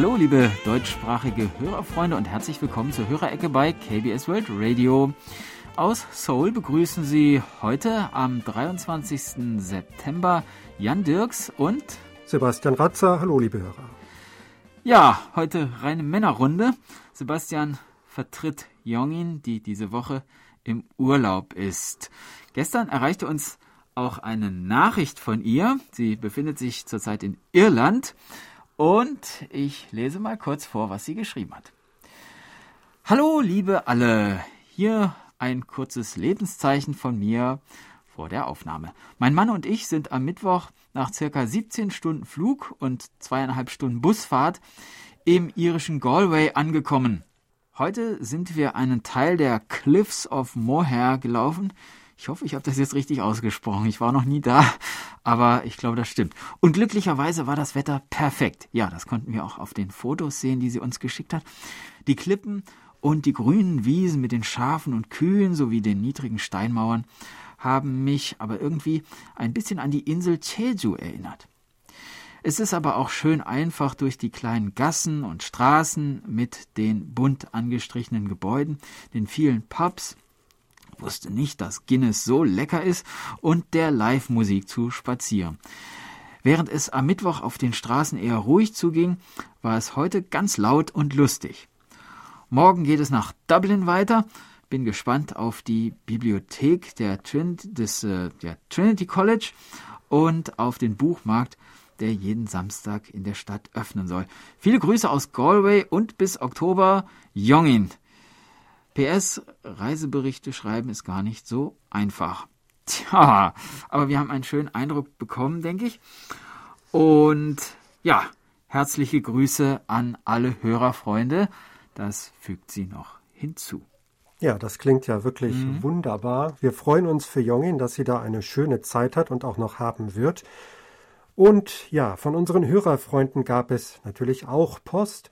Hallo, liebe deutschsprachige Hörerfreunde und herzlich willkommen zur Hörerecke bei KBS World Radio. Aus Seoul begrüßen Sie heute am 23. September Jan Dirks und Sebastian Ratzer. Hallo, liebe Hörer. Ja, heute reine Männerrunde. Sebastian vertritt Jongin, die diese Woche im Urlaub ist. Gestern erreichte uns auch eine Nachricht von ihr. Sie befindet sich zurzeit in Irland und ich lese mal kurz vor, was sie geschrieben hat. Hallo, liebe alle. Hier ein kurzes Lebenszeichen von mir vor der Aufnahme. Mein Mann und ich sind am Mittwoch nach circa 17 Stunden Flug und zweieinhalb Stunden Busfahrt im irischen Galway angekommen. Heute sind wir einen Teil der Cliffs of Moher gelaufen. Ich hoffe, ich habe das jetzt richtig ausgesprochen. Ich war noch nie da, aber ich glaube, das stimmt. Und glücklicherweise war das Wetter perfekt. Ja, das konnten wir auch auf den Fotos sehen, die sie uns geschickt hat. Die Klippen und die grünen Wiesen mit den Schafen und Kühen sowie den niedrigen Steinmauern haben mich aber irgendwie ein bisschen an die Insel Jeju erinnert. Es ist aber auch schön einfach durch die kleinen Gassen und Straßen mit den bunt angestrichenen Gebäuden, den vielen Pubs wusste nicht, dass Guinness so lecker ist und der Live-Musik zu spazieren. Während es am Mittwoch auf den Straßen eher ruhig zuging, war es heute ganz laut und lustig. Morgen geht es nach Dublin weiter. Bin gespannt auf die Bibliothek der Trinity, des, äh, Trinity College und auf den Buchmarkt, der jeden Samstag in der Stadt öffnen soll. Viele Grüße aus Galway und bis Oktober Jongin. PS, Reiseberichte schreiben ist gar nicht so einfach. Tja, aber wir haben einen schönen Eindruck bekommen, denke ich. Und ja, herzliche Grüße an alle Hörerfreunde. Das fügt sie noch hinzu. Ja, das klingt ja wirklich mhm. wunderbar. Wir freuen uns für Jongin, dass sie da eine schöne Zeit hat und auch noch haben wird. Und ja, von unseren Hörerfreunden gab es natürlich auch Post.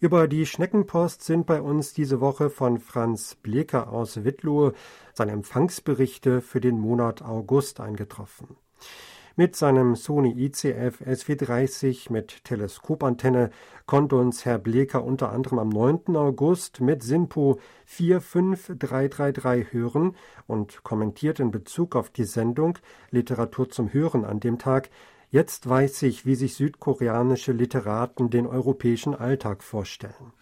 Über die Schneckenpost sind bei uns diese Woche von Franz Bleker aus Wittlohe seine Empfangsberichte für den Monat August eingetroffen. Mit seinem Sony ICF SW30 mit Teleskopantenne konnte uns Herr Bleker unter anderem am 9. August mit SINPO 45333 hören und kommentiert in Bezug auf die Sendung Literatur zum Hören an dem Tag Jetzt weiß ich, wie sich südkoreanische Literaten den europäischen Alltag vorstellen.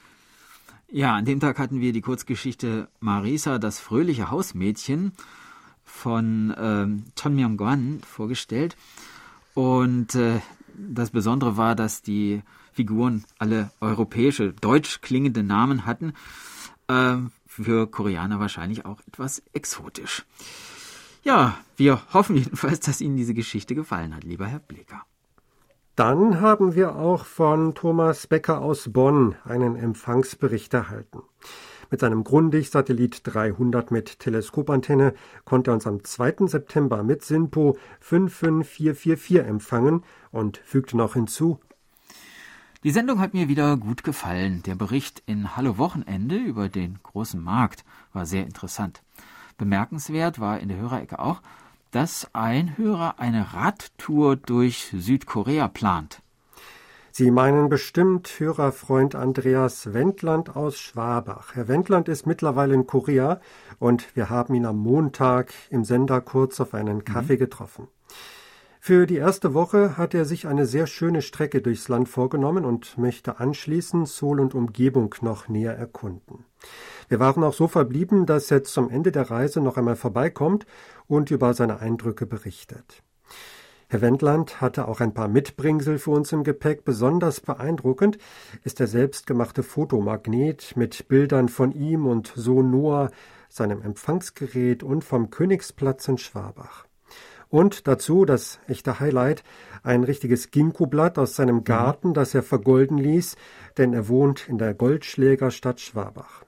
Ja, an dem Tag hatten wir die Kurzgeschichte Marisa, das fröhliche Hausmädchen von äh, Chon Myung-gwan vorgestellt. Und äh, das Besondere war, dass die Figuren alle europäische, deutsch klingende Namen hatten. Äh, für Koreaner wahrscheinlich auch etwas exotisch. Ja, wir hoffen jedenfalls, dass Ihnen diese Geschichte gefallen hat, lieber Herr Bleker. Dann haben wir auch von Thomas Becker aus Bonn einen Empfangsbericht erhalten. Mit seinem Grundig-Satellit 300 mit Teleskopantenne konnte er uns am 2. September mit SINPO 55444 empfangen und fügte noch hinzu, die Sendung hat mir wieder gut gefallen. Der Bericht in Hallo Wochenende über den großen Markt war sehr interessant. Bemerkenswert war in der Hörerecke auch, dass ein Hörer eine Radtour durch Südkorea plant. Sie meinen bestimmt Hörerfreund Andreas Wendland aus Schwabach. Herr Wendland ist mittlerweile in Korea und wir haben ihn am Montag im Sender kurz auf einen Kaffee mhm. getroffen. Für die erste Woche hat er sich eine sehr schöne Strecke durchs Land vorgenommen und möchte anschließend Sol und Umgebung noch näher erkunden. Wir waren auch so verblieben, dass er zum Ende der Reise noch einmal vorbeikommt und über seine Eindrücke berichtet. Herr Wendland hatte auch ein paar Mitbringsel für uns im Gepäck. Besonders beeindruckend ist der selbstgemachte Fotomagnet mit Bildern von ihm und Sohn Noah, seinem Empfangsgerät und vom Königsplatz in Schwabach. Und dazu das echte Highlight, ein richtiges Ginkgo-Blatt aus seinem Garten, das er vergolden ließ, denn er wohnt in der Goldschlägerstadt Schwabach.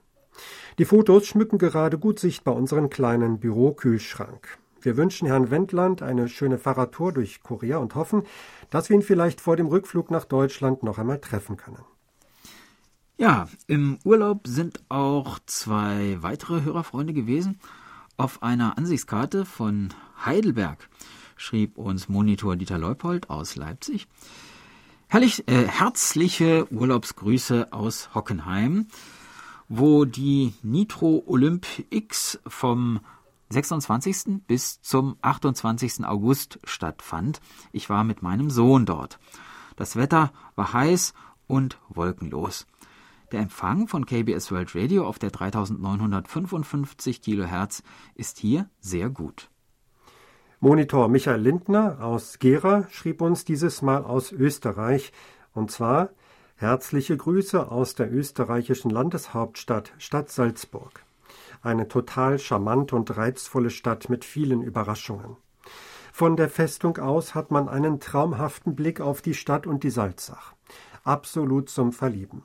Die Fotos schmücken gerade gut sichtbar unseren kleinen Bürokühlschrank. Wir wünschen Herrn Wendland eine schöne Fahrradtour durch Korea und hoffen, dass wir ihn vielleicht vor dem Rückflug nach Deutschland noch einmal treffen können. Ja, im Urlaub sind auch zwei weitere Hörerfreunde gewesen. Auf einer Ansichtskarte von Heidelberg schrieb uns Monitor Dieter Leupold aus Leipzig. Herrlich, äh, herzliche Urlaubsgrüße aus Hockenheim, wo die Nitro Olymp X vom 26. bis zum 28. August stattfand. Ich war mit meinem Sohn dort. Das Wetter war heiß und wolkenlos. Der Empfang von KBS World Radio auf der 3955 Kilohertz ist hier sehr gut. Monitor Michael Lindner aus Gera schrieb uns dieses Mal aus Österreich und zwar herzliche Grüße aus der österreichischen Landeshauptstadt Stadt Salzburg. Eine total charmante und reizvolle Stadt mit vielen Überraschungen. Von der Festung aus hat man einen traumhaften Blick auf die Stadt und die Salzach. Absolut zum Verlieben.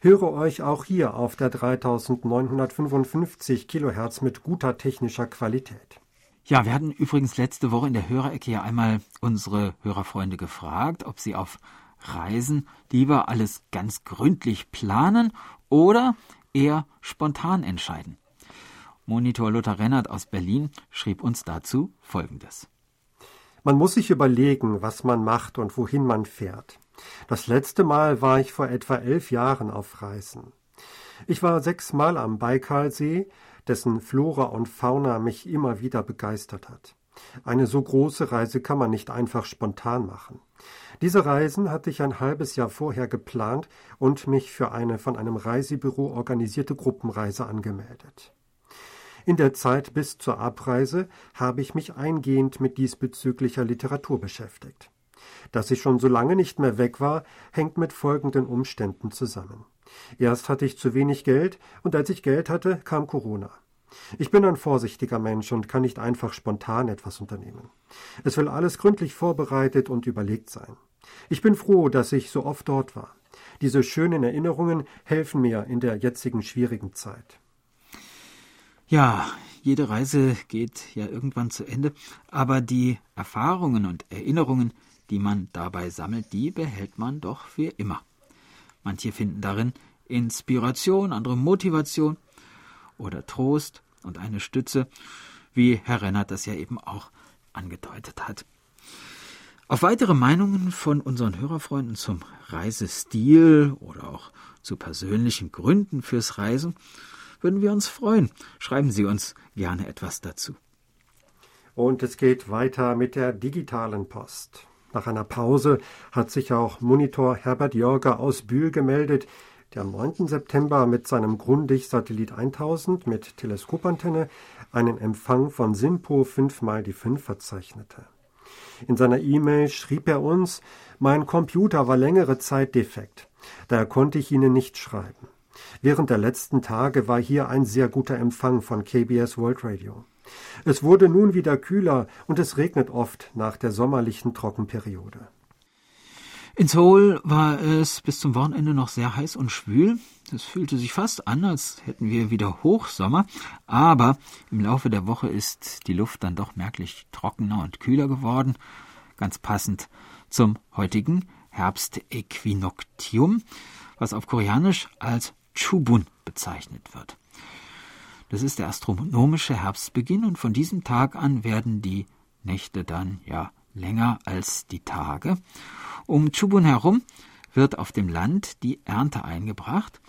Höre euch auch hier auf der 3955 Kilohertz mit guter technischer Qualität. Ja, wir hatten übrigens letzte Woche in der Hörerecke ja einmal unsere Hörerfreunde gefragt, ob sie auf Reisen lieber alles ganz gründlich planen oder eher spontan entscheiden. Monitor Lothar Rennert aus Berlin schrieb uns dazu Folgendes. Man muss sich überlegen, was man macht und wohin man fährt. Das letzte Mal war ich vor etwa elf Jahren auf Reisen. Ich war sechsmal am Baikalsee, dessen Flora und Fauna mich immer wieder begeistert hat. Eine so große Reise kann man nicht einfach spontan machen. Diese Reisen hatte ich ein halbes Jahr vorher geplant und mich für eine von einem Reisebüro organisierte Gruppenreise angemeldet. In der Zeit bis zur Abreise habe ich mich eingehend mit diesbezüglicher Literatur beschäftigt. Dass ich schon so lange nicht mehr weg war, hängt mit folgenden Umständen zusammen. Erst hatte ich zu wenig Geld, und als ich Geld hatte, kam Corona. Ich bin ein vorsichtiger Mensch und kann nicht einfach spontan etwas unternehmen. Es will alles gründlich vorbereitet und überlegt sein. Ich bin froh, dass ich so oft dort war. Diese schönen Erinnerungen helfen mir in der jetzigen schwierigen Zeit. Ja, jede Reise geht ja irgendwann zu Ende, aber die Erfahrungen und Erinnerungen, die man dabei sammelt, die behält man doch für immer. Manche finden darin Inspiration, andere Motivation oder Trost und eine Stütze, wie Herr Rennert das ja eben auch angedeutet hat. Auf weitere Meinungen von unseren Hörerfreunden zum Reisestil oder auch zu persönlichen Gründen fürs Reisen würden wir uns freuen. Schreiben Sie uns gerne etwas dazu. Und es geht weiter mit der digitalen Post. Nach einer Pause hat sich auch Monitor Herbert Jörger aus Bühl gemeldet, der am 9. September mit seinem Grundig-Satellit 1000 mit Teleskopantenne einen Empfang von SIMPO 5 mal die 5 verzeichnete. In seiner E-Mail schrieb er uns, mein Computer war längere Zeit defekt, daher konnte ich Ihnen nicht schreiben. Während der letzten Tage war hier ein sehr guter Empfang von KBS World Radio. Es wurde nun wieder kühler und es regnet oft nach der sommerlichen Trockenperiode. In Seoul war es bis zum Wochenende noch sehr heiß und schwül. Es fühlte sich fast an, als hätten wir wieder Hochsommer, aber im Laufe der Woche ist die Luft dann doch merklich trockener und kühler geworden, ganz passend zum heutigen Herbstäquinoktium, was auf Koreanisch als Chubun bezeichnet wird. Das ist der astronomische Herbstbeginn und von diesem Tag an werden die Nächte dann ja länger als die Tage. Um Chubun herum wird auf dem Land die Ernte eingebracht.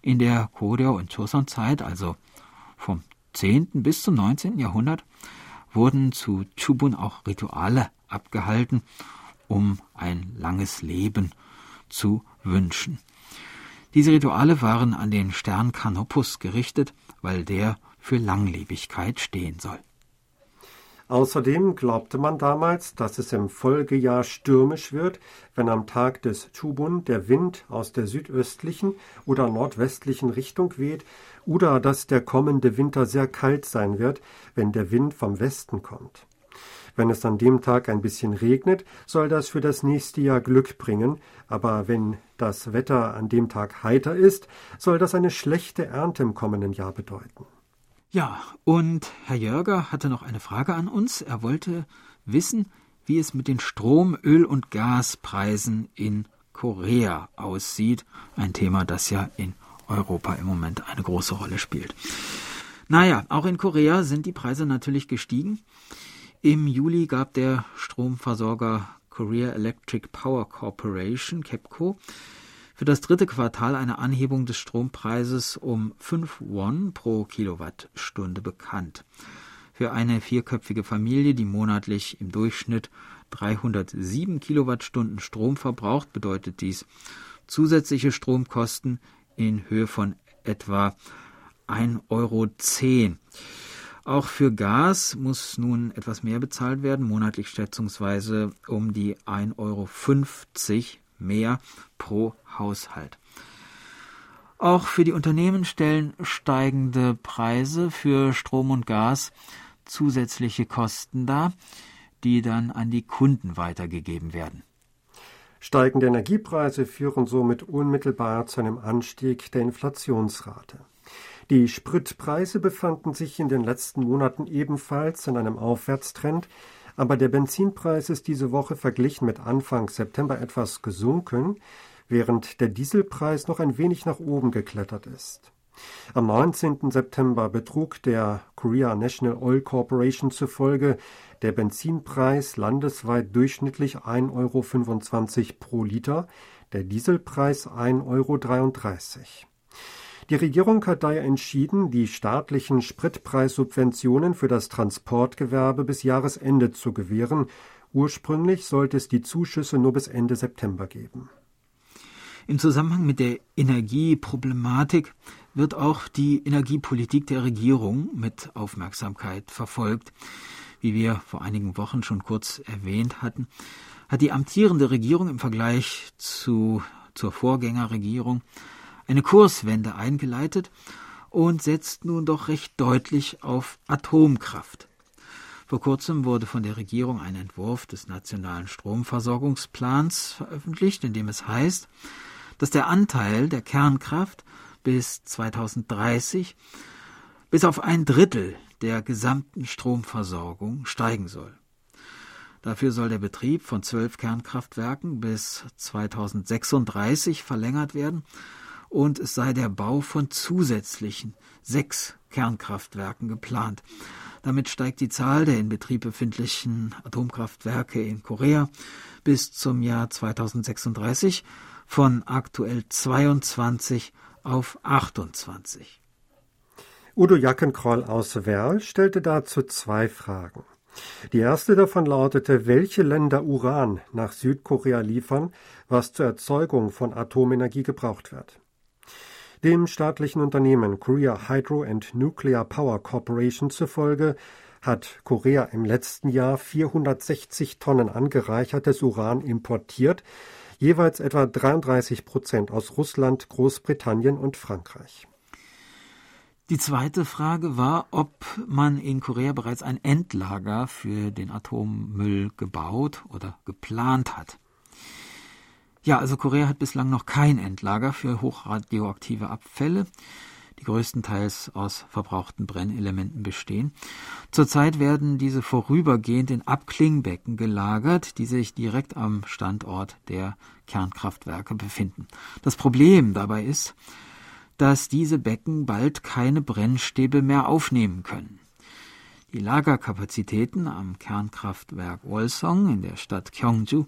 In der Koryo- und Joseon-Zeit, also vom 10. bis zum 19. Jahrhundert, wurden zu Chubun auch Rituale abgehalten, um ein langes Leben zu wünschen. Diese Rituale waren an den Stern Canopus gerichtet, weil der für Langlebigkeit stehen soll. Außerdem glaubte man damals, dass es im Folgejahr stürmisch wird, wenn am Tag des Chubun der Wind aus der südöstlichen oder nordwestlichen Richtung weht oder dass der kommende Winter sehr kalt sein wird, wenn der Wind vom Westen kommt. Wenn es an dem Tag ein bisschen regnet, soll das für das nächste Jahr Glück bringen, aber wenn das Wetter an dem Tag heiter ist, soll das eine schlechte Ernte im kommenden Jahr bedeuten. Ja, und Herr Jörger hatte noch eine Frage an uns. Er wollte wissen, wie es mit den Strom-, Öl- und Gaspreisen in Korea aussieht. Ein Thema, das ja in Europa im Moment eine große Rolle spielt. Naja, auch in Korea sind die Preise natürlich gestiegen. Im Juli gab der Stromversorger Korea Electric Power Corporation, KEPCO, für das dritte Quartal eine Anhebung des Strompreises um 5 Won pro Kilowattstunde bekannt. Für eine vierköpfige Familie, die monatlich im Durchschnitt 307 Kilowattstunden Strom verbraucht, bedeutet dies zusätzliche Stromkosten in Höhe von etwa 1,10 Euro. Auch für Gas muss nun etwas mehr bezahlt werden, monatlich schätzungsweise um die 1,50 Euro mehr pro Haushalt. Auch für die Unternehmen stellen steigende Preise für Strom und Gas zusätzliche Kosten dar, die dann an die Kunden weitergegeben werden. Steigende Energiepreise führen somit unmittelbar zu einem Anstieg der Inflationsrate. Die Spritpreise befanden sich in den letzten Monaten ebenfalls in einem Aufwärtstrend, aber der Benzinpreis ist diese Woche verglichen mit Anfang September etwas gesunken, während der Dieselpreis noch ein wenig nach oben geklettert ist. Am 19. September betrug der Korea National Oil Corporation zufolge der Benzinpreis landesweit durchschnittlich 1,25 Euro pro Liter, der Dieselpreis 1,33 Euro. Die Regierung hat daher entschieden, die staatlichen Spritpreissubventionen für das Transportgewerbe bis Jahresende zu gewähren. Ursprünglich sollte es die Zuschüsse nur bis Ende September geben. Im Zusammenhang mit der Energieproblematik wird auch die Energiepolitik der Regierung mit Aufmerksamkeit verfolgt. Wie wir vor einigen Wochen schon kurz erwähnt hatten, hat die amtierende Regierung im Vergleich zu, zur Vorgängerregierung eine Kurswende eingeleitet und setzt nun doch recht deutlich auf Atomkraft. Vor kurzem wurde von der Regierung ein Entwurf des nationalen Stromversorgungsplans veröffentlicht, in dem es heißt, dass der Anteil der Kernkraft bis 2030 bis auf ein Drittel der gesamten Stromversorgung steigen soll. Dafür soll der Betrieb von zwölf Kernkraftwerken bis 2036 verlängert werden und es sei der Bau von zusätzlichen sechs Kernkraftwerken geplant. Damit steigt die Zahl der in Betrieb befindlichen Atomkraftwerke in Korea bis zum Jahr 2036 von aktuell 22 auf 28. Udo Jackenkroll aus Werl stellte dazu zwei Fragen. Die erste davon lautete, welche Länder Uran nach Südkorea liefern, was zur Erzeugung von Atomenergie gebraucht wird. Dem staatlichen Unternehmen Korea Hydro and Nuclear Power Corporation zufolge hat Korea im letzten Jahr 460 Tonnen angereichertes Uran importiert, jeweils etwa 33 Prozent aus Russland, Großbritannien und Frankreich. Die zweite Frage war, ob man in Korea bereits ein Endlager für den Atommüll gebaut oder geplant hat. Ja, also Korea hat bislang noch kein Endlager für hochradioaktive Abfälle, die größtenteils aus verbrauchten Brennelementen bestehen. Zurzeit werden diese vorübergehend in Abklingbecken gelagert, die sich direkt am Standort der Kernkraftwerke befinden. Das Problem dabei ist, dass diese Becken bald keine Brennstäbe mehr aufnehmen können. Die Lagerkapazitäten am Kernkraftwerk Wolsong in der Stadt Gyeongju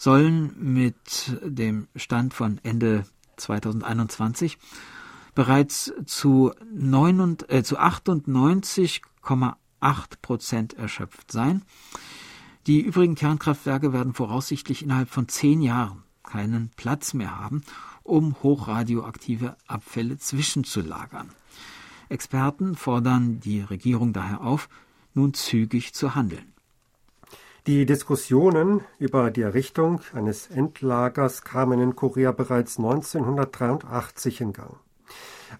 sollen mit dem Stand von Ende 2021 bereits zu, äh, zu 98,8 Prozent erschöpft sein. Die übrigen Kernkraftwerke werden voraussichtlich innerhalb von zehn Jahren keinen Platz mehr haben, um hochradioaktive Abfälle zwischenzulagern. Experten fordern die Regierung daher auf, nun zügig zu handeln. Die Diskussionen über die Errichtung eines Endlagers kamen in Korea bereits 1983 in Gang.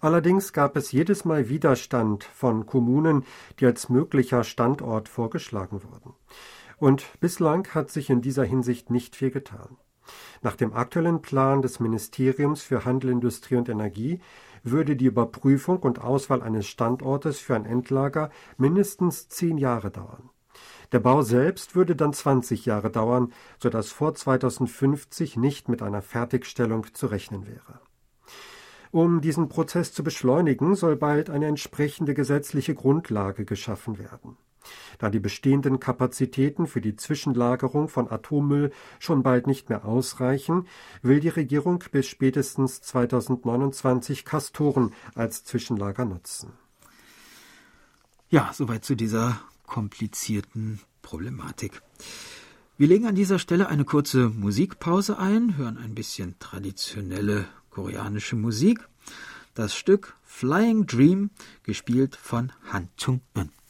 Allerdings gab es jedes Mal Widerstand von Kommunen, die als möglicher Standort vorgeschlagen wurden. Und bislang hat sich in dieser Hinsicht nicht viel getan. Nach dem aktuellen Plan des Ministeriums für Handel, Industrie und Energie würde die Überprüfung und Auswahl eines Standortes für ein Endlager mindestens zehn Jahre dauern. Der Bau selbst würde dann 20 Jahre dauern, sodass vor 2050 nicht mit einer Fertigstellung zu rechnen wäre. Um diesen Prozess zu beschleunigen, soll bald eine entsprechende gesetzliche Grundlage geschaffen werden. Da die bestehenden Kapazitäten für die Zwischenlagerung von Atommüll schon bald nicht mehr ausreichen, will die Regierung bis spätestens 2029 Castoren als Zwischenlager nutzen. Ja, soweit zu dieser komplizierten Problematik. Wir legen an dieser Stelle eine kurze Musikpause ein, hören ein bisschen traditionelle koreanische Musik. Das Stück Flying Dream, gespielt von Han Chung-eun.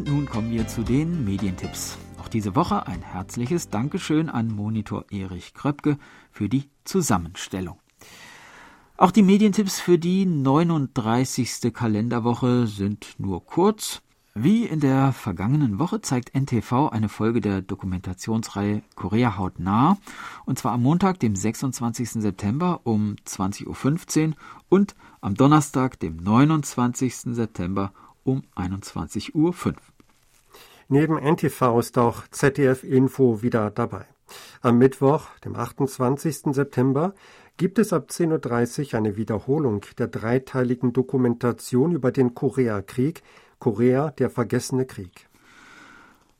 Und nun kommen wir zu den Medientipps. Auch diese Woche ein herzliches Dankeschön an Monitor Erich Kröpke für die Zusammenstellung. Auch die Medientipps für die 39. Kalenderwoche sind nur kurz. Wie in der vergangenen Woche zeigt NTV eine Folge der Dokumentationsreihe Korea haut nah, und zwar am Montag, dem 26. September um 20.15 Uhr und am Donnerstag, dem 29. September um 21.05 Uhr. Neben NTV ist auch ZDF Info wieder dabei. Am Mittwoch, dem 28. September, gibt es ab 10.30 Uhr eine Wiederholung der dreiteiligen Dokumentation über den Koreakrieg, Korea, der vergessene Krieg.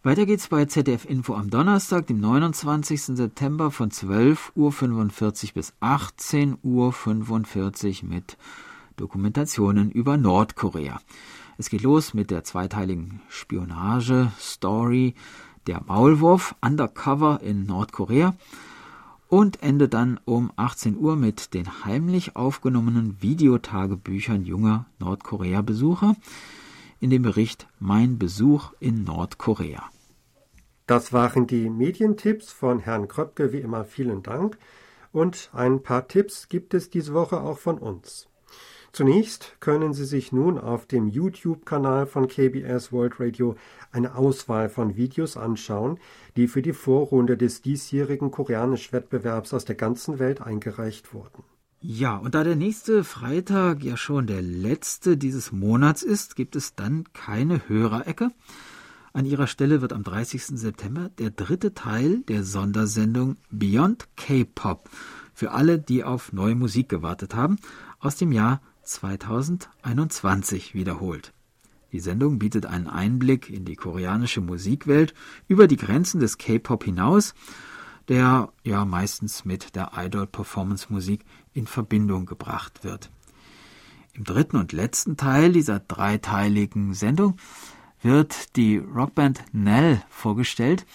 Weiter geht's bei ZDF Info am Donnerstag, dem 29. September von 12.45 Uhr bis 18.45 Uhr mit Dokumentationen über Nordkorea. Es geht los mit der zweiteiligen Spionage-Story Der Maulwurf Undercover in Nordkorea und endet dann um 18 Uhr mit den heimlich aufgenommenen Videotagebüchern junger Nordkorea-Besucher in dem Bericht Mein Besuch in Nordkorea. Das waren die Medientipps von Herrn Kröpke, wie immer vielen Dank. Und ein paar Tipps gibt es diese Woche auch von uns. Zunächst können Sie sich nun auf dem YouTube-Kanal von KBS World Radio eine Auswahl von Videos anschauen, die für die Vorrunde des diesjährigen Koreanisch-Wettbewerbs aus der ganzen Welt eingereicht wurden. Ja, und da der nächste Freitag ja schon der letzte dieses Monats ist, gibt es dann keine Hörerecke. An ihrer Stelle wird am 30. September der dritte Teil der Sondersendung Beyond K-Pop für alle, die auf neue Musik gewartet haben, aus dem Jahr 2021 wiederholt. Die Sendung bietet einen Einblick in die koreanische Musikwelt über die Grenzen des K-Pop hinaus, der ja meistens mit der Idol-Performance-Musik in Verbindung gebracht wird. Im dritten und letzten Teil dieser dreiteiligen Sendung wird die Rockband Nell vorgestellt,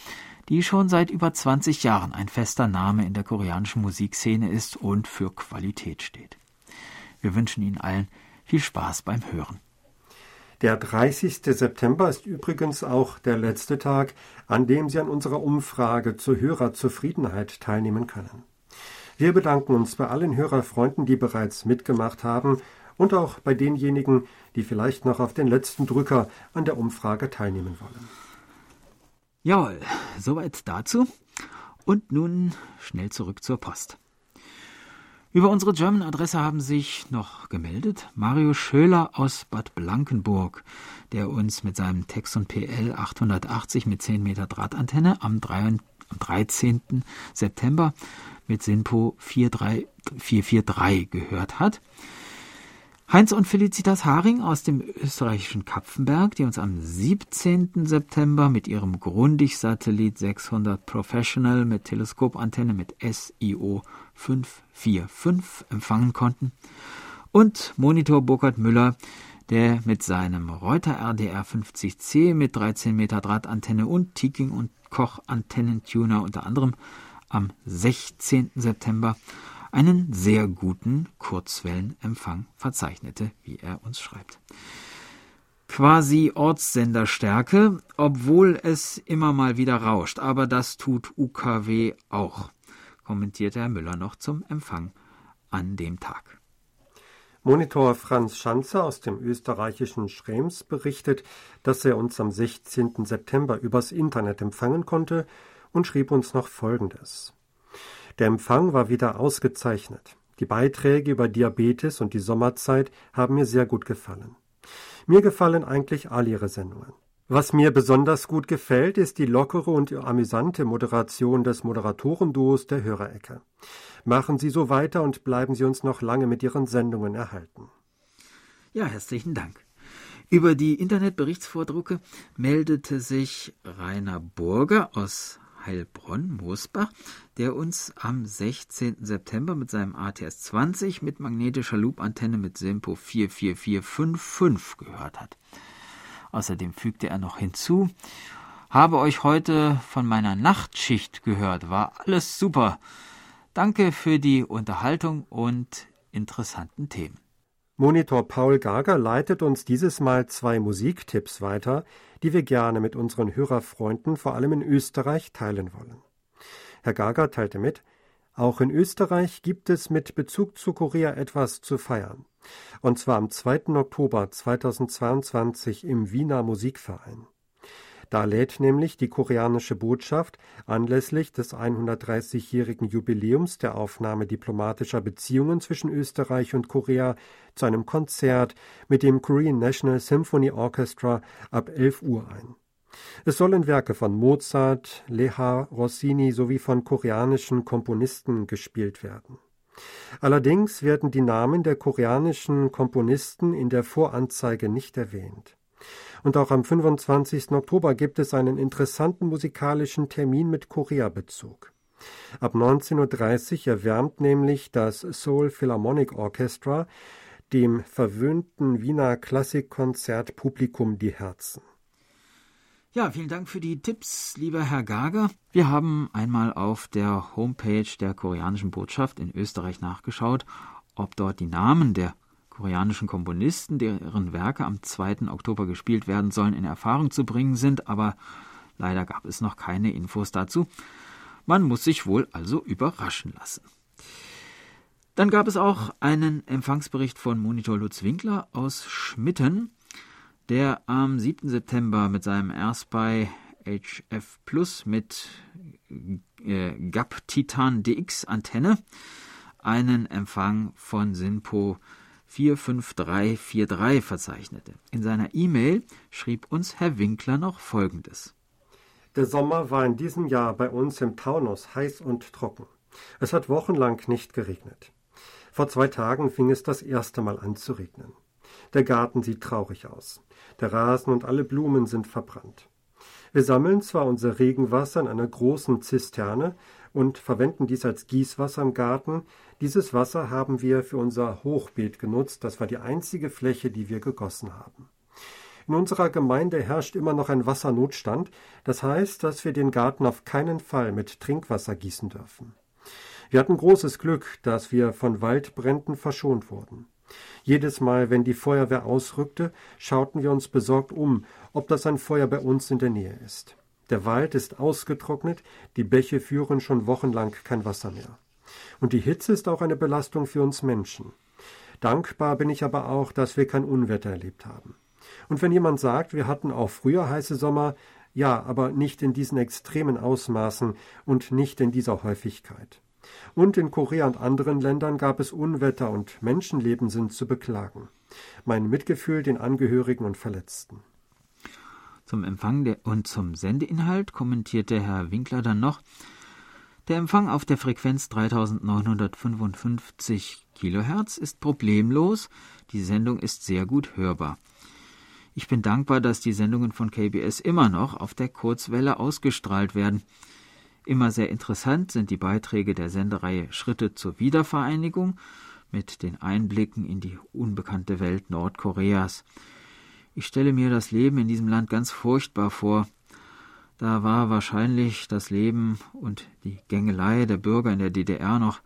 die schon seit über 20 Jahren ein fester Name in der koreanischen Musikszene ist und für Qualität steht. Wir wünschen Ihnen allen viel Spaß beim Hören. Der 30. September ist übrigens auch der letzte Tag, an dem Sie an unserer Umfrage zur Hörerzufriedenheit teilnehmen können. Wir bedanken uns bei allen Hörerfreunden, die bereits mitgemacht haben und auch bei denjenigen, die vielleicht noch auf den letzten Drücker an der Umfrage teilnehmen wollen. Jawohl, soweit dazu. Und nun schnell zurück zur Post. Über unsere German-Adresse haben sich noch gemeldet Mario Schöler aus Bad Blankenburg, der uns mit seinem Texon PL 880 mit 10 Meter Drahtantenne am 13. September mit Sinpo 443 gehört hat. Heinz und Felicitas Haring aus dem österreichischen Kapfenberg, die uns am 17. September mit ihrem Grundig-Satellit 600 Professional mit Teleskopantenne mit SIO 545 empfangen konnten. Und Monitor Burkhard Müller, der mit seinem Reuter RDR 50C mit 13 Meter Drahtantenne und Tiking und Koch Antennentuner unter anderem am 16. September einen sehr guten Kurzwellenempfang verzeichnete, wie er uns schreibt. Quasi Ortssenderstärke, obwohl es immer mal wieder rauscht, aber das tut UKW auch, kommentierte Herr Müller noch zum Empfang an dem Tag. Monitor Franz Schanzer aus dem österreichischen Schrems berichtet, dass er uns am 16. September übers Internet empfangen konnte und schrieb uns noch Folgendes. Der Empfang war wieder ausgezeichnet. Die Beiträge über Diabetes und die Sommerzeit haben mir sehr gut gefallen. Mir gefallen eigentlich all Ihre Sendungen. Was mir besonders gut gefällt, ist die lockere und amüsante Moderation des Moderatorenduos der Hörerecke. Machen Sie so weiter und bleiben Sie uns noch lange mit Ihren Sendungen erhalten. Ja, herzlichen Dank. Über die Internetberichtsvordrucke meldete sich Rainer Burger aus Heilbronn-Moosbach, der uns am 16. September mit seinem ATS 20 mit magnetischer Loop-Antenne mit Sempo 44455 gehört hat. Außerdem fügte er noch hinzu, habe euch heute von meiner Nachtschicht gehört, war alles super. Danke für die Unterhaltung und interessanten Themen. Monitor Paul Gager leitet uns dieses Mal zwei Musiktipps weiter, die wir gerne mit unseren Hörerfreunden vor allem in Österreich teilen wollen. Herr Gager teilte mit, auch in Österreich gibt es mit Bezug zu Korea etwas zu feiern. Und zwar am 2. Oktober 2022 im Wiener Musikverein. Da lädt nämlich die koreanische Botschaft anlässlich des 130-jährigen Jubiläums der Aufnahme diplomatischer Beziehungen zwischen Österreich und Korea zu einem Konzert mit dem Korean National Symphony Orchestra ab 11 Uhr ein. Es sollen Werke von Mozart, Leha, Rossini sowie von koreanischen Komponisten gespielt werden. Allerdings werden die Namen der koreanischen Komponisten in der Voranzeige nicht erwähnt. Und auch am 25. Oktober gibt es einen interessanten musikalischen Termin mit Korea-Bezug. Ab 19.30 Uhr erwärmt nämlich das Seoul Philharmonic Orchestra dem verwöhnten Wiener Klassikkonzertpublikum die Herzen. Ja, vielen Dank für die Tipps, lieber Herr Gager. Wir haben einmal auf der Homepage der koreanischen Botschaft in Österreich nachgeschaut, ob dort die Namen der koreanischen Komponisten, deren Werke am 2. Oktober gespielt werden sollen, in Erfahrung zu bringen sind, aber leider gab es noch keine Infos dazu. Man muss sich wohl also überraschen lassen. Dann gab es auch einen Empfangsbericht von Monitor Lutz Winkler aus Schmitten, der am 7. September mit seinem AirSpy HF Plus mit äh, GAP Titan DX Antenne einen Empfang von SINPO 45343 verzeichnete. In seiner E-Mail schrieb uns Herr Winkler noch Folgendes. Der Sommer war in diesem Jahr bei uns im Taunus heiß und trocken. Es hat wochenlang nicht geregnet. Vor zwei Tagen fing es das erste Mal an zu regnen. Der Garten sieht traurig aus. Der Rasen und alle Blumen sind verbrannt. Wir sammeln zwar unser Regenwasser in einer großen Zisterne und verwenden dies als Gießwasser im Garten, dieses Wasser haben wir für unser Hochbeet genutzt, das war die einzige Fläche, die wir gegossen haben. In unserer Gemeinde herrscht immer noch ein Wassernotstand, das heißt, dass wir den Garten auf keinen Fall mit Trinkwasser gießen dürfen. Wir hatten großes Glück, dass wir von Waldbränden verschont wurden. Jedes Mal, wenn die Feuerwehr ausrückte, schauten wir uns besorgt um, ob das ein Feuer bei uns in der Nähe ist. Der Wald ist ausgetrocknet, die Bäche führen schon wochenlang kein Wasser mehr. Und die Hitze ist auch eine Belastung für uns Menschen. Dankbar bin ich aber auch, dass wir kein Unwetter erlebt haben. Und wenn jemand sagt, wir hatten auch früher heiße Sommer, ja, aber nicht in diesen extremen Ausmaßen und nicht in dieser Häufigkeit. Und in Korea und anderen Ländern gab es Unwetter und Menschenleben sind zu beklagen. Mein Mitgefühl den Angehörigen und Verletzten. Zum Empfang und zum Sendeinhalt kommentierte Herr Winkler dann noch, Der Empfang auf der Frequenz 3955 kHz ist problemlos, die Sendung ist sehr gut hörbar. Ich bin dankbar, dass die Sendungen von KBS immer noch auf der Kurzwelle ausgestrahlt werden. Immer sehr interessant sind die Beiträge der Sendereihe Schritte zur Wiedervereinigung mit den Einblicken in die unbekannte Welt Nordkoreas. Ich stelle mir das Leben in diesem Land ganz furchtbar vor. Da war wahrscheinlich das Leben und die Gängelei der Bürger in der DDR noch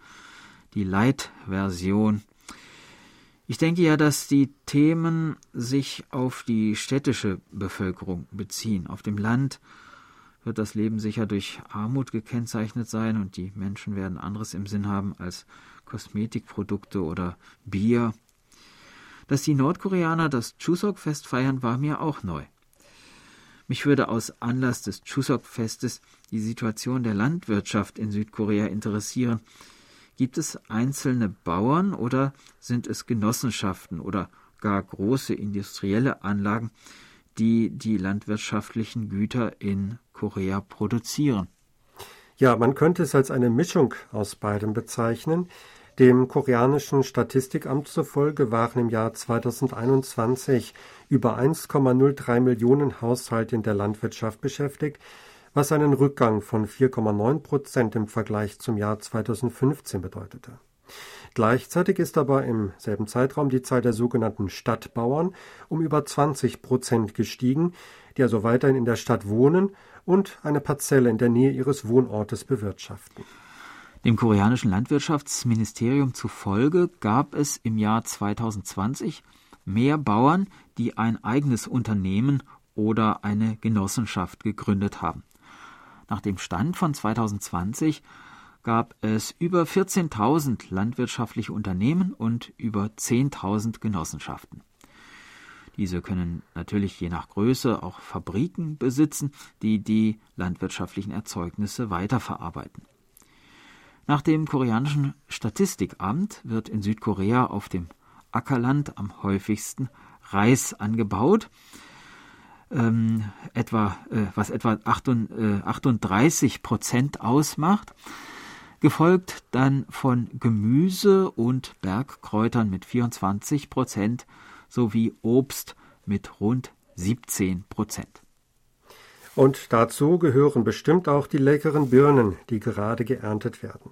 die Leitversion. Ich denke ja, dass die Themen sich auf die städtische Bevölkerung beziehen. Auf dem Land wird das Leben sicher durch Armut gekennzeichnet sein und die Menschen werden anderes im Sinn haben als Kosmetikprodukte oder Bier. Dass die Nordkoreaner das Chuseok-Fest feiern, war mir auch neu. Mich würde aus Anlass des Chuseok-Festes die Situation der Landwirtschaft in Südkorea interessieren. Gibt es einzelne Bauern oder sind es Genossenschaften oder gar große industrielle Anlagen, die die landwirtschaftlichen Güter in Korea produzieren? Ja, man könnte es als eine Mischung aus beidem bezeichnen. Dem koreanischen Statistikamt zufolge waren im Jahr 2021 über 1,03 Millionen Haushalte in der Landwirtschaft beschäftigt, was einen Rückgang von 4,9 Prozent im Vergleich zum Jahr 2015 bedeutete. Gleichzeitig ist aber im selben Zeitraum die Zahl der sogenannten Stadtbauern um über 20 Prozent gestiegen, die also weiterhin in der Stadt wohnen und eine Parzelle in der Nähe ihres Wohnortes bewirtschaften. Dem koreanischen Landwirtschaftsministerium zufolge gab es im Jahr 2020 mehr Bauern, die ein eigenes Unternehmen oder eine Genossenschaft gegründet haben. Nach dem Stand von 2020 gab es über 14.000 landwirtschaftliche Unternehmen und über 10.000 Genossenschaften. Diese können natürlich je nach Größe auch Fabriken besitzen, die die landwirtschaftlichen Erzeugnisse weiterverarbeiten. Nach dem koreanischen Statistikamt wird in Südkorea auf dem Ackerland am häufigsten Reis angebaut, ähm, etwa, äh, was etwa 38 äh, Prozent ausmacht, gefolgt dann von Gemüse und Bergkräutern mit 24 Prozent sowie Obst mit rund 17 Prozent. Und dazu gehören bestimmt auch die leckeren Birnen, die gerade geerntet werden.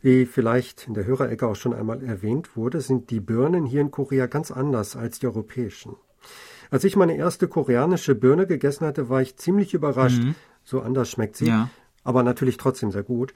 Wie vielleicht in der Hörerecke auch schon einmal erwähnt wurde, sind die Birnen hier in Korea ganz anders als die europäischen. Als ich meine erste koreanische Birne gegessen hatte, war ich ziemlich überrascht. Mhm. So anders schmeckt sie, ja. aber natürlich trotzdem sehr gut.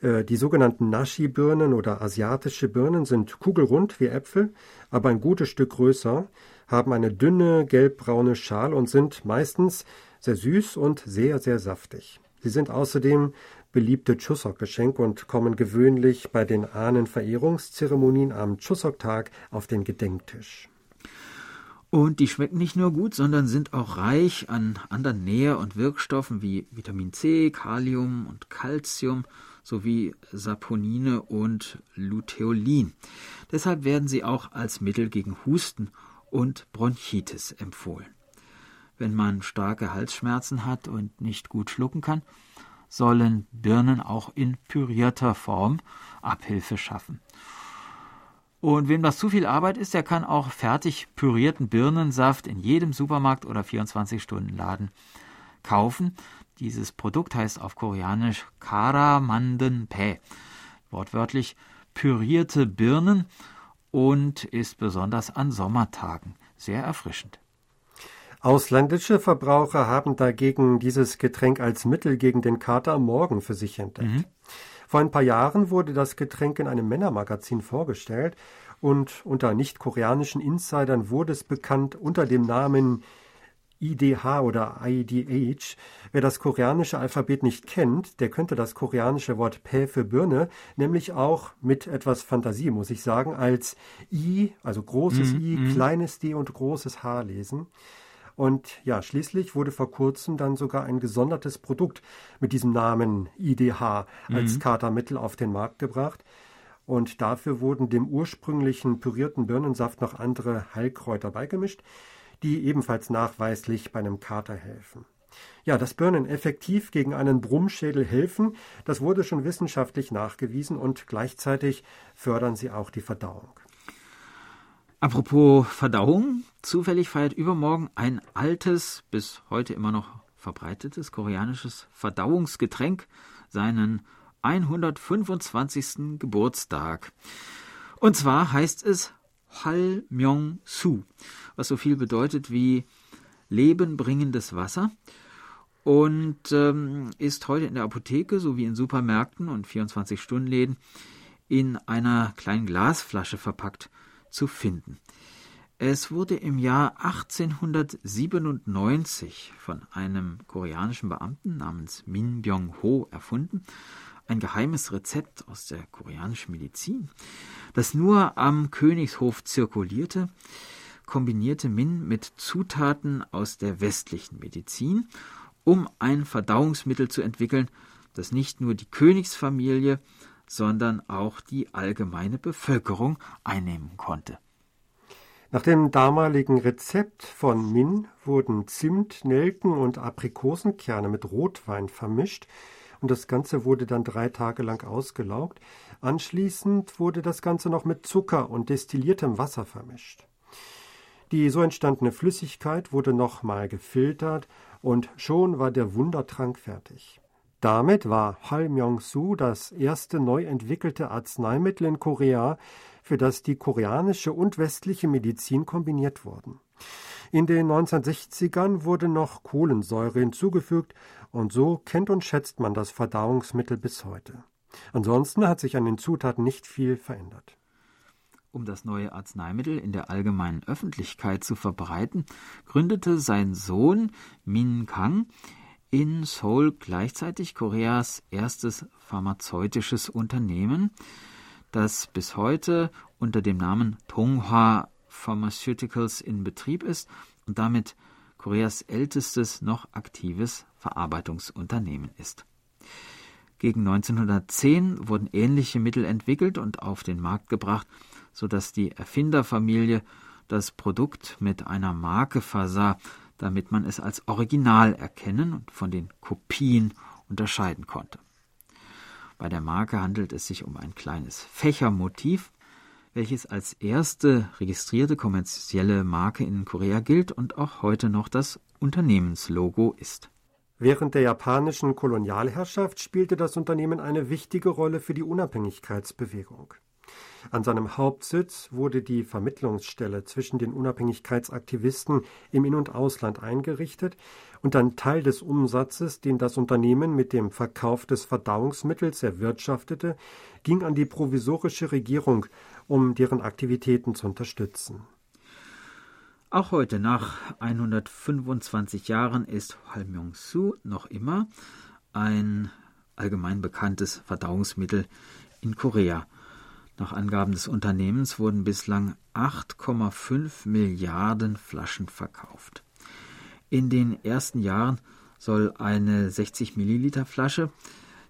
Äh, die sogenannten Nashi-Birnen oder asiatische Birnen sind kugelrund wie Äpfel, aber ein gutes Stück größer, haben eine dünne gelbbraune Schale und sind meistens sehr süß und sehr, sehr saftig. Sie sind außerdem beliebte Chuseok-Geschenke und kommen gewöhnlich bei den Ahnenverehrungszeremonien am Chuseok-Tag auf den Gedenktisch. Und die schmecken nicht nur gut, sondern sind auch reich an anderen Nähr- und Wirkstoffen wie Vitamin C, Kalium und Calcium sowie Saponine und Luteolin. Deshalb werden sie auch als Mittel gegen Husten und Bronchitis empfohlen. Wenn man starke Halsschmerzen hat und nicht gut schlucken kann, sollen Birnen auch in pürierter Form Abhilfe schaffen. Und wem das zu viel Arbeit ist, der kann auch fertig pürierten Birnensaft in jedem Supermarkt oder 24-Stunden-Laden kaufen. Dieses Produkt heißt auf Koreanisch Karamandenpae, wortwörtlich pürierte Birnen und ist besonders an Sommertagen sehr erfrischend. Ausländische Verbraucher haben dagegen dieses Getränk als Mittel gegen den Kater am Morgen für sich entdeckt. Mhm. Vor ein paar Jahren wurde das Getränk in einem Männermagazin vorgestellt und unter nicht-koreanischen Insidern wurde es bekannt unter dem Namen IDH oder IDH. Wer das koreanische Alphabet nicht kennt, der könnte das koreanische Wort Pä für Birne nämlich auch mit etwas Fantasie, muss ich sagen, als I, also großes mm, I, mm. kleines D und großes H lesen. Und ja, schließlich wurde vor kurzem dann sogar ein gesondertes Produkt mit diesem Namen IDH als mhm. Katermittel auf den Markt gebracht. Und dafür wurden dem ursprünglichen pürierten Birnensaft noch andere Heilkräuter beigemischt, die ebenfalls nachweislich bei einem Kater helfen. Ja, dass Birnen effektiv gegen einen Brummschädel helfen, das wurde schon wissenschaftlich nachgewiesen und gleichzeitig fördern sie auch die Verdauung. Apropos Verdauung, zufällig feiert übermorgen ein altes, bis heute immer noch verbreitetes koreanisches Verdauungsgetränk seinen 125. Geburtstag. Und zwar heißt es Halmyong-su, was so viel bedeutet wie lebenbringendes Wasser und ähm, ist heute in der Apotheke sowie in Supermärkten und 24-Stunden-Läden in einer kleinen Glasflasche verpackt zu finden. Es wurde im Jahr 1897 von einem koreanischen Beamten namens Min Byung-ho erfunden, ein geheimes Rezept aus der koreanischen Medizin, das nur am Königshof zirkulierte, kombinierte Min mit Zutaten aus der westlichen Medizin um ein Verdauungsmittel zu entwickeln, das nicht nur die Königsfamilie, sondern auch die allgemeine Bevölkerung einnehmen konnte. Nach dem damaligen Rezept von Min wurden Zimt, Nelken und Aprikosenkerne mit Rotwein vermischt und das Ganze wurde dann drei Tage lang ausgelaugt. Anschließend wurde das Ganze noch mit Zucker und destilliertem Wasser vermischt. Die so entstandene Flüssigkeit wurde nochmal gefiltert und schon war der Wundertrank fertig. Damit war Halmyong-su das erste neu entwickelte Arzneimittel in Korea, für das die koreanische und westliche Medizin kombiniert wurden. In den 1960ern wurde noch Kohlensäure hinzugefügt und so kennt und schätzt man das Verdauungsmittel bis heute. Ansonsten hat sich an den Zutaten nicht viel verändert. Um das neue Arzneimittel in der allgemeinen Öffentlichkeit zu verbreiten, gründete sein Sohn Min Kang in Seoul gleichzeitig Koreas erstes pharmazeutisches Unternehmen, das bis heute unter dem Namen Tonghwa Pharmaceuticals in Betrieb ist und damit Koreas ältestes noch aktives Verarbeitungsunternehmen ist. Gegen 1910 wurden ähnliche Mittel entwickelt und auf den Markt gebracht, sodass die Erfinderfamilie das Produkt mit einer Marke versah, damit man es als Original erkennen und von den Kopien unterscheiden konnte. Bei der Marke handelt es sich um ein kleines Fächermotiv, welches als erste registrierte kommerzielle Marke in Korea gilt und auch heute noch das Unternehmenslogo ist. Während der japanischen Kolonialherrschaft spielte das Unternehmen eine wichtige Rolle für die Unabhängigkeitsbewegung. An seinem Hauptsitz wurde die Vermittlungsstelle zwischen den Unabhängigkeitsaktivisten im In- und Ausland eingerichtet und ein Teil des Umsatzes, den das Unternehmen mit dem Verkauf des Verdauungsmittels erwirtschaftete, ging an die provisorische Regierung, um deren Aktivitäten zu unterstützen. Auch heute, nach 125 Jahren, ist Halmyong-su noch immer ein allgemein bekanntes Verdauungsmittel in Korea. Nach Angaben des Unternehmens wurden bislang 8,5 Milliarden Flaschen verkauft. In den ersten Jahren soll eine 60 Milliliter Flasche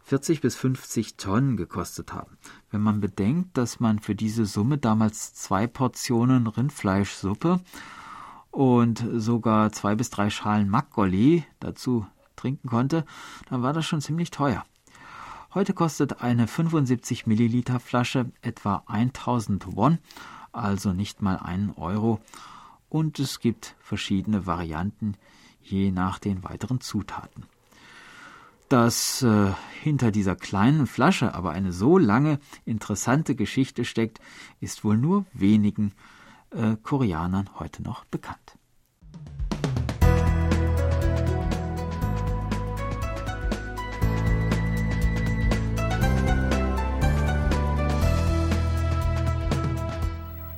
40 bis 50 Tonnen gekostet haben. Wenn man bedenkt, dass man für diese Summe damals zwei Portionen Rindfleischsuppe und sogar zwei bis drei Schalen Makgoli dazu trinken konnte, dann war das schon ziemlich teuer. Heute kostet eine 75 Milliliter Flasche etwa 1000 Won, also nicht mal einen Euro, und es gibt verschiedene Varianten je nach den weiteren Zutaten. Dass äh, hinter dieser kleinen Flasche aber eine so lange interessante Geschichte steckt, ist wohl nur wenigen äh, Koreanern heute noch bekannt.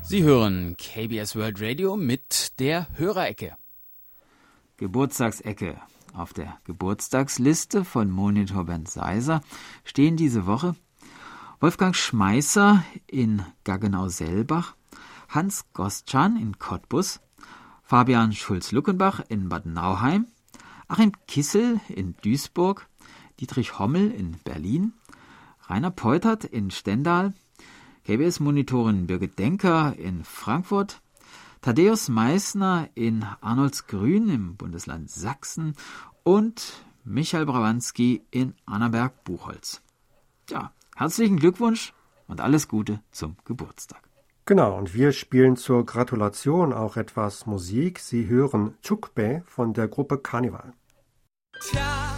Sie hören KBS World Radio mit der Hörerecke. Geburtstagsecke. Auf der Geburtstagsliste von Monitor Bernd Seiser stehen diese Woche Wolfgang Schmeißer in Gaggenau-Selbach, Hans Gostschan in Cottbus, Fabian Schulz-Luckenbach in Bad Nauheim, Achim Kissel in Duisburg, Dietrich Hommel in Berlin, Rainer Peutert in Stendal, KBS-Monitorin Birgit Denker in Frankfurt, Thaddeus Meissner in Arnoldsgrün im Bundesland Sachsen und Michael Brawanski in Annaberg-Buchholz. Ja, herzlichen Glückwunsch und alles Gute zum Geburtstag. Genau, und wir spielen zur Gratulation auch etwas Musik. Sie hören Chukbe von der Gruppe Carnival. Tja.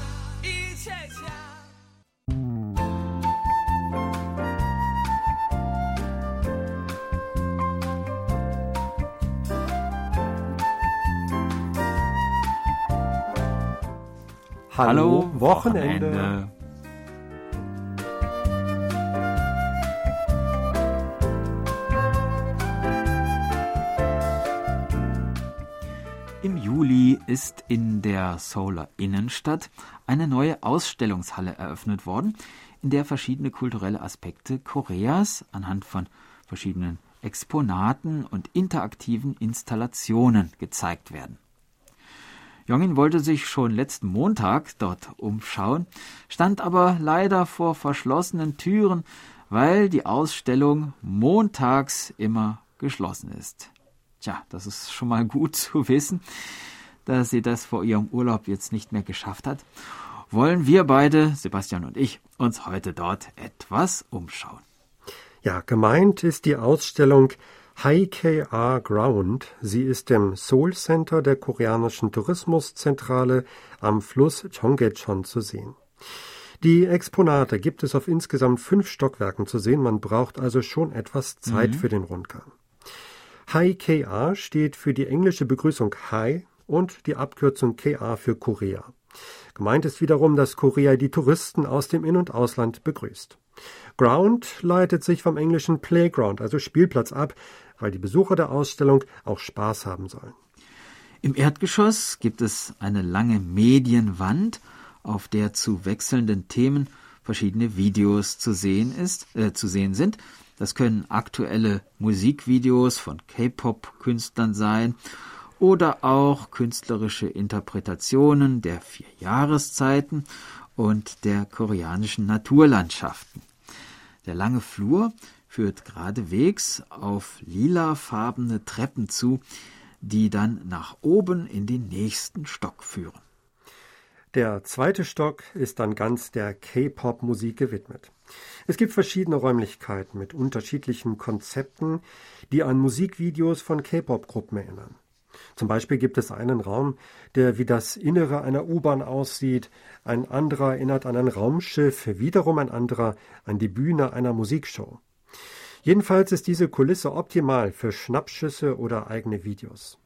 Hallo, Wochenende. Wochenende. Im Juli ist in der Solar Innenstadt eine neue Ausstellungshalle eröffnet worden, in der verschiedene kulturelle Aspekte Koreas anhand von verschiedenen Exponaten und interaktiven Installationen gezeigt werden. Jongin wollte sich schon letzten Montag dort umschauen, stand aber leider vor verschlossenen Türen, weil die Ausstellung montags immer geschlossen ist. Tja, das ist schon mal gut zu wissen, dass sie das vor ihrem Urlaub jetzt nicht mehr geschafft hat. Wollen wir beide, Sebastian und ich, uns heute dort etwas umschauen. Ja, gemeint ist die Ausstellung HKR Ground. Sie ist im Seoul Center der koreanischen Tourismuszentrale am Fluss Cheonggyecheon zu sehen. Die Exponate gibt es auf insgesamt fünf Stockwerken zu sehen. Man braucht also schon etwas Zeit mhm. für den Rundgang. HKR steht für die englische Begrüßung Hi und die Abkürzung KA für Korea. Gemeint ist wiederum, dass Korea die Touristen aus dem In- und Ausland begrüßt. Ground leitet sich vom englischen Playground, also Spielplatz ab, weil die Besucher der Ausstellung auch Spaß haben sollen. Im Erdgeschoss gibt es eine lange Medienwand, auf der zu wechselnden Themen verschiedene Videos zu sehen, ist, äh, zu sehen sind. Das können aktuelle Musikvideos von K-Pop-Künstlern sein oder auch künstlerische Interpretationen der vier Jahreszeiten und der koreanischen Naturlandschaften. Der lange Flur führt geradewegs auf lilafarbene Treppen zu, die dann nach oben in den nächsten Stock führen. Der zweite Stock ist dann ganz der K-Pop-Musik gewidmet. Es gibt verschiedene Räumlichkeiten mit unterschiedlichen Konzepten, die an Musikvideos von K-Pop-Gruppen erinnern. Zum Beispiel gibt es einen Raum, der wie das Innere einer U-Bahn aussieht, ein anderer erinnert an ein Raumschiff, wiederum ein anderer an die Bühne einer Musikshow. Jedenfalls ist diese Kulisse optimal für Schnappschüsse oder eigene Videos.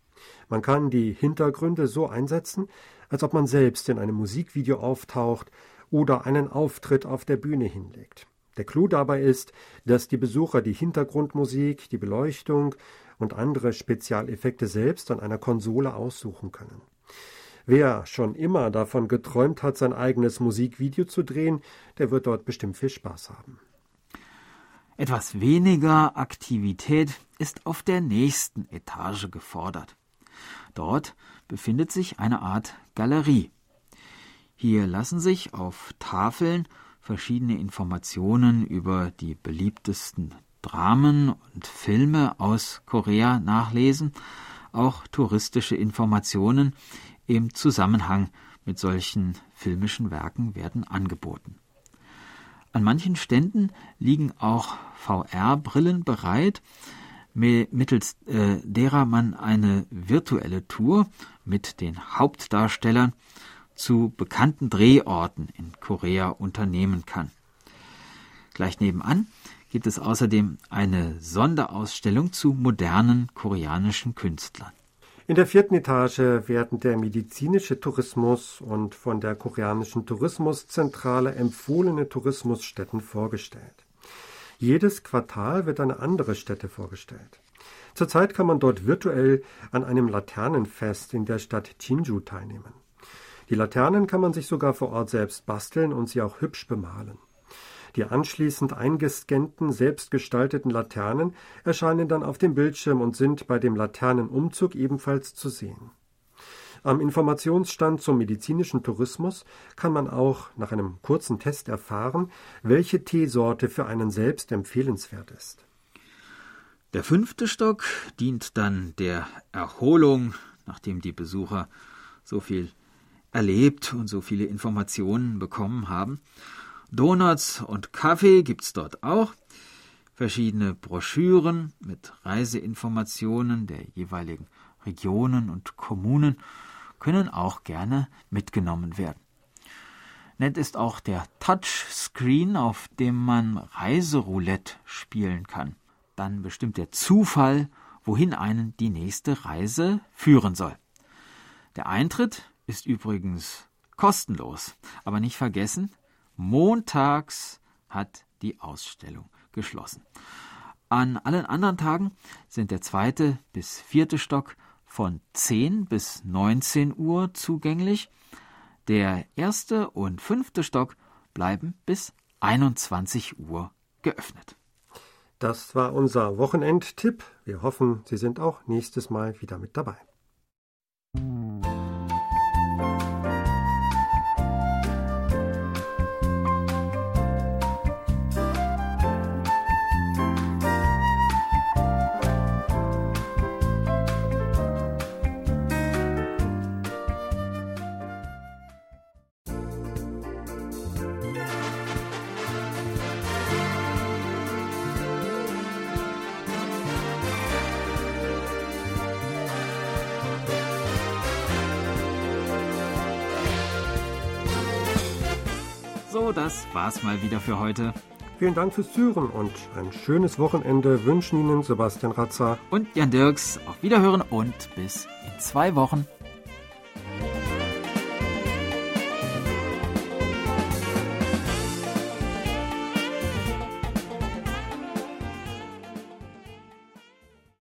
Man kann die Hintergründe so einsetzen, als ob man selbst in einem Musikvideo auftaucht oder einen Auftritt auf der Bühne hinlegt. Der Clou dabei ist, dass die Besucher die Hintergrundmusik, die Beleuchtung und andere Spezialeffekte selbst an einer Konsole aussuchen können. Wer schon immer davon geträumt hat, sein eigenes Musikvideo zu drehen, der wird dort bestimmt viel Spaß haben. Etwas weniger Aktivität ist auf der nächsten Etage gefordert. Dort befindet sich eine Art Galerie. Hier lassen sich auf Tafeln verschiedene Informationen über die beliebtesten Dramen und Filme aus Korea nachlesen, auch touristische Informationen im Zusammenhang mit solchen filmischen Werken werden angeboten. An manchen Ständen liegen auch VR-Brillen bereit, mittels äh, derer man eine virtuelle Tour mit den Hauptdarstellern zu bekannten Drehorten in Korea unternehmen kann. Gleich nebenan gibt es außerdem eine Sonderausstellung zu modernen koreanischen Künstlern. In der vierten Etage werden der medizinische Tourismus und von der koreanischen Tourismuszentrale empfohlene Tourismusstätten vorgestellt. Jedes Quartal wird eine andere Stätte vorgestellt. Zurzeit kann man dort virtuell an einem Laternenfest in der Stadt Jinju teilnehmen. Die Laternen kann man sich sogar vor Ort selbst basteln und sie auch hübsch bemalen. Die anschließend eingescannten, selbstgestalteten Laternen erscheinen dann auf dem Bildschirm und sind bei dem Laternenumzug ebenfalls zu sehen. Am Informationsstand zum medizinischen Tourismus kann man auch nach einem kurzen Test erfahren, welche Teesorte für einen selbst empfehlenswert ist. Der fünfte Stock dient dann der Erholung, nachdem die Besucher so viel erlebt und so viele Informationen bekommen haben. Donuts und Kaffee gibt's dort auch. Verschiedene Broschüren mit Reiseinformationen der jeweiligen Regionen und Kommunen können auch gerne mitgenommen werden. Nett ist auch der Touchscreen, auf dem man Reiseroulette spielen kann. Dann bestimmt der Zufall, wohin einen die nächste Reise führen soll. Der Eintritt ist übrigens kostenlos, aber nicht vergessen, montags hat die Ausstellung geschlossen. An allen anderen Tagen sind der zweite bis vierte Stock von 10 bis 19 Uhr zugänglich. Der erste und fünfte Stock bleiben bis 21 Uhr geöffnet. Das war unser Wochenendtipp. Wir hoffen, Sie sind auch nächstes Mal wieder mit dabei. Das war's mal wieder für heute. Vielen Dank fürs Zuhören und ein schönes Wochenende wünschen Ihnen Sebastian Ratzer und Jan Dirks. Auf Wiederhören und bis in zwei Wochen.